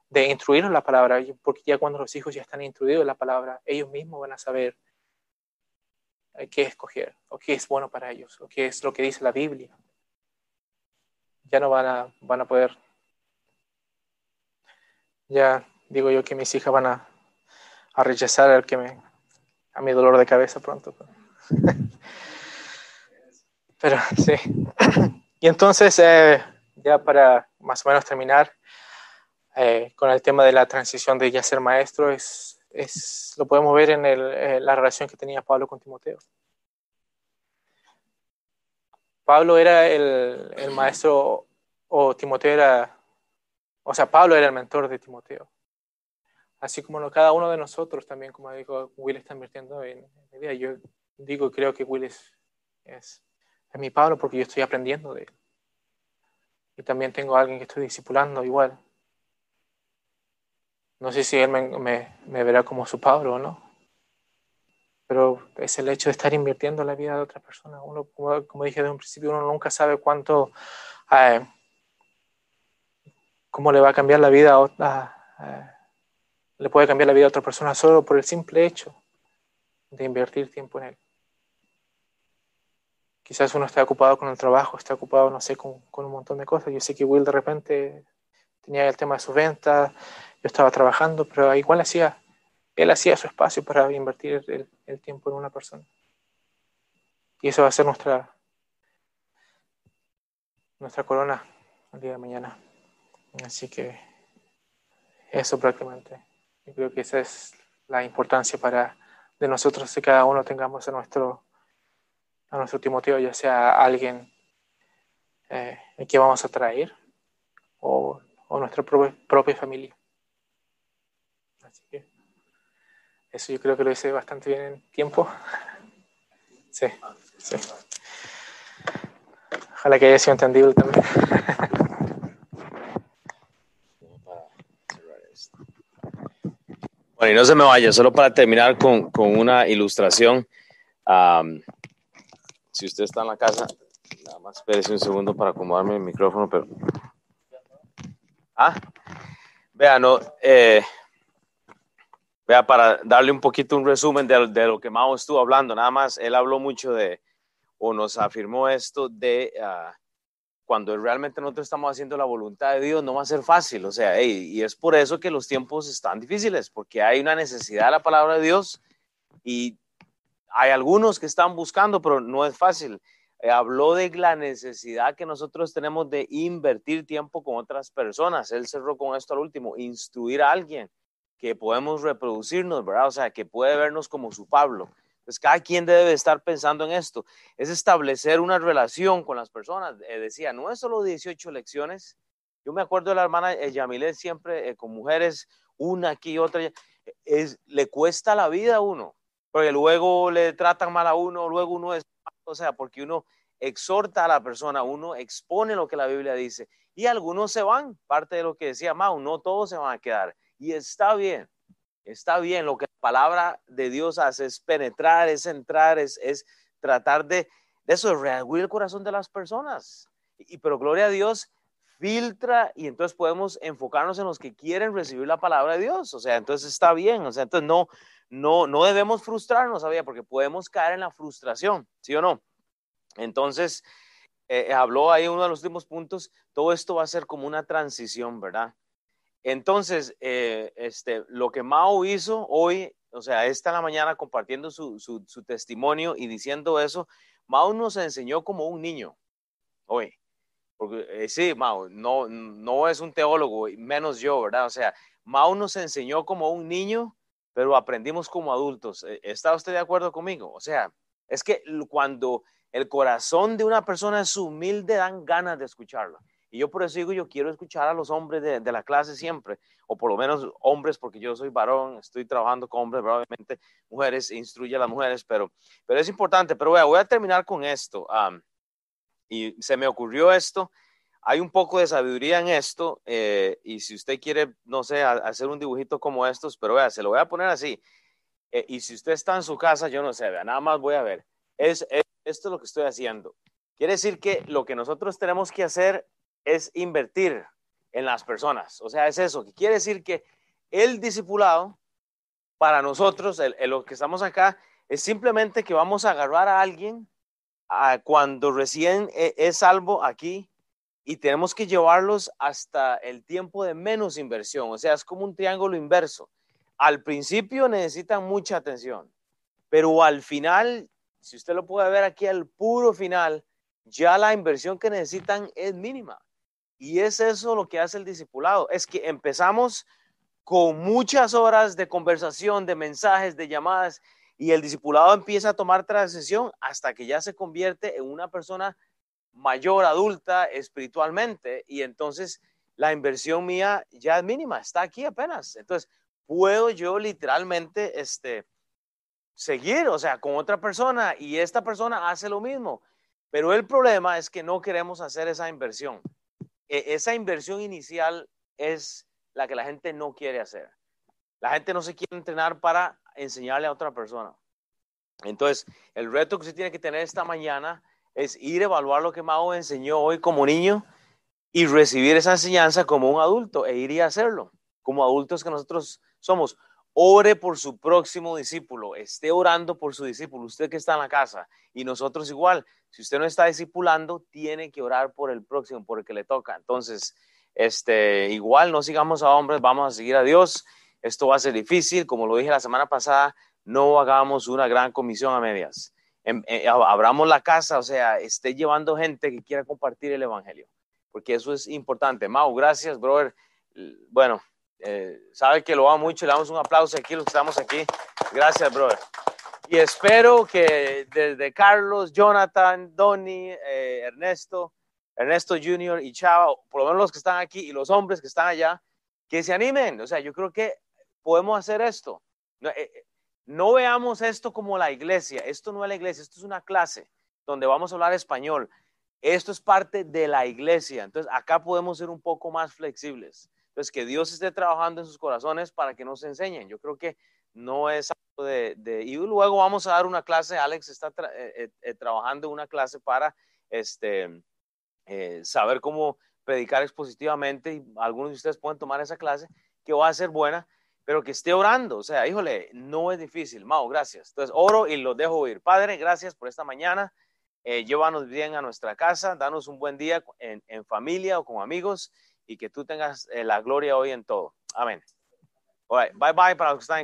S2: de instruirnos la palabra, porque ya cuando los hijos ya están instruidos en la palabra, ellos mismos van a saber eh, qué escoger, o qué es bueno para ellos, o qué es lo que dice la Biblia. Ya no van a, van a poder, ya digo yo que mis hijas van a, a rechazar al que me, a mi dolor de cabeza pronto. Pero sí. Y entonces, eh, ya para más o menos terminar, eh, con el tema de la transición de ya ser maestro, es, es lo podemos ver en, el, la relación que tenía Pablo con Timoteo. Pablo era el, maestro o Timoteo era, o sea, Pablo era el mentor de Timoteo. Así como cada uno de nosotros también, como digo, Will está invirtiendo en, mi vida. Yo digo, creo que Will es, es, mi Pablo porque yo estoy aprendiendo de él. Y también tengo a alguien que estoy discipulando igual. No sé si él me, me verá como su Pablo o no pero es el hecho de estar invirtiendo en la vida de otra persona. Uno, como, dije desde un principio, uno nunca sabe cuánto, eh, cómo le va a cambiar la vida a, le puede cambiar la vida a otra persona solo por el simple hecho de invertir tiempo en él. Quizás uno está ocupado con el trabajo, está ocupado, no sé, con, con un montón de cosas. Yo sé que Will de repente tenía el tema de su venta, yo estaba trabajando, pero igual hacía él hacía su espacio para invertir el, tiempo en una persona. Y eso va a ser nuestra, nuestra corona el día de mañana. Así que eso prácticamente. Yo creo que esa es la importancia para de nosotros que cada uno tengamos a nuestro a nuestro Timoteo, ya sea alguien eh, que vamos a traer o, o nuestra propia familia. Así que eso yo creo que lo hice bastante bien en tiempo. Sí, sí. Ojalá que haya sido entendible también.
S1: Bueno, y no se me vaya, solo para terminar con, con una ilustración. si usted está en la casa, nada más espérese un segundo para acomodarme el micrófono, pero... Ah, vea, no, eh, Vea, para darle un poquito un resumen de, lo que Mao estuvo hablando, nada más, él habló mucho de, o nos afirmó esto de ah, cuando realmente nosotros estamos haciendo la voluntad de Dios, no va a ser fácil, o sea, y es por eso que los tiempos están difíciles, porque hay una necesidad de la palabra de Dios y hay algunos que están buscando, pero no es fácil. Eh, habló de la necesidad que nosotros tenemos de invertir tiempo con otras personas. Él cerró con esto al último, instruir a alguien que podemos reproducirnos, ¿verdad? O sea, que puede vernos como su Pablo. Entonces, cada quien debe estar pensando en esto. Es establecer una relación con las personas. Eh, decía, no es solo 18 lecciones. Yo me acuerdo de la hermana eh, Yamilet siempre eh, con mujeres, una aquí y otra. Es, le cuesta la vida a uno, porque luego le tratan mal a uno, luego uno es, o sea, porque uno exhorta a la persona, uno expone lo que la Biblia dice y algunos se van, parte de lo que decía Mau, no todos se van a quedar. Y está bien, está bien. Lo que la palabra de Dios hace es penetrar, es entrar, es, es tratar de, de eso, reaguir el corazón de las personas. Y, pero gloria a Dios, filtra y entonces podemos enfocarnos en los que quieren recibir la palabra de Dios. O sea, entonces está bien. O sea, entonces no, no, no debemos frustrarnos, ¿sabía? Porque podemos caer en la frustración, ¿sí o no? Entonces, eh, habló ahí uno de los últimos puntos, todo esto va a ser como una transición, ¿verdad? Entonces, eh, este, lo que Mao hizo hoy, o sea, esta mañana compartiendo su, su, testimonio y diciendo eso, Mao nos enseñó como un niño hoy. Porque eh, sí, Mao, no, no es un teólogo, menos yo, ¿verdad? O sea, Mao nos enseñó como un niño, pero aprendimos como adultos. Eh, ¿Está usted de acuerdo conmigo? O sea, es que cuando el corazón de una persona es humilde, dan ganas de escucharlo. Y yo por eso digo, yo quiero escuchar a los hombres de, la clase siempre, o por lo menos hombres, porque yo soy varón, estoy trabajando con hombres, probablemente mujeres, instruye a las mujeres, pero, pero es importante. Pero voy a, terminar con esto. y se me ocurrió esto. Hay un poco de sabiduría en esto, eh, y si usted quiere, no sé, hacer un dibujito como estos, pero vea, se lo voy a poner así. Eh, y si usted está en su casa, yo no sé, vea, nada más voy a ver. es, esto es lo que estoy haciendo. Quiere decir que lo que nosotros tenemos que hacer es invertir en las personas. O sea, es eso, que quiere decir que el discipulado para nosotros, el, lo que estamos acá, es simplemente que vamos a agarrar a alguien cuando recién e, es salvo aquí y tenemos que llevarlos hasta el tiempo de menos inversión. O sea, es como un triángulo inverso. Al principio necesitan mucha atención, pero al final, si usted lo puede ver aquí al puro final, ya la inversión que necesitan es mínima. Y es eso lo que hace el discipulado, es que empezamos con muchas horas de conversación, de mensajes, de llamadas, y el discipulado empieza a tomar transición hasta que ya se convierte en una persona mayor, adulta, espiritualmente, y entonces la inversión mía ya es mínima, está aquí apenas. Entonces, puedo yo literalmente este, seguir, o sea, con otra persona y esta persona hace lo mismo. Pero el problema es que no queremos hacer esa inversión. E, esa inversión inicial es la que la gente no quiere hacer. La gente no se quiere entrenar para enseñarle a otra persona. Entonces, el reto que usted tiene que tener esta mañana es ir a evaluar lo que Mao enseñó hoy como niño y recibir esa enseñanza como un adulto e ir a hacerlo, como adultos que nosotros somos. Ore por su próximo discípulo, esté orando por su discípulo, usted que está en la casa y nosotros igual. Si usted no está discipulando, tiene que orar por el próximo, por el que le toca. Entonces, este, igual no sigamos a hombres, vamos a seguir a Dios. Esto va a ser difícil, como lo dije la semana pasada, no hagamos una gran comisión a medias. Em, eh, abramos la casa, o sea, esté llevando gente que quiera compartir el Evangelio, porque eso es importante. Mau, gracias, brother. Bueno, eh, sabe que lo amo mucho, le damos un aplauso aquí, los que estamos aquí. Gracias, brother. Y espero que desde Carlos, Jonathan, Donny, eh, Ernesto, Ernesto Jr. y Chava, por lo menos los que están aquí y los hombres que están allá, que se animen. O sea, yo creo que podemos hacer esto. No veamos esto como la iglesia. Esto no es la iglesia, esto es una clase donde vamos a hablar español. Esto es parte de la iglesia. Entonces, acá podemos ser un poco más flexibles. Entonces, que Dios esté trabajando en sus corazones para que nos enseñen. Yo creo que no es algo de... y luego vamos a dar una clase. Alex está eh, eh, eh, trabajando una clase para este, saber cómo predicar expositivamente. Y algunos de ustedes pueden tomar esa clase que va a ser buena pero que esté orando. O sea, híjole, no es difícil. Mao, gracias. Entonces, oro y los dejo ir. Padre, gracias por esta mañana. Eh, llévanos bien a nuestra casa, danos un buen día en, familia o con amigos y que tú tengas eh, la gloria hoy en todo. Amén. bye bye para los que están en casa.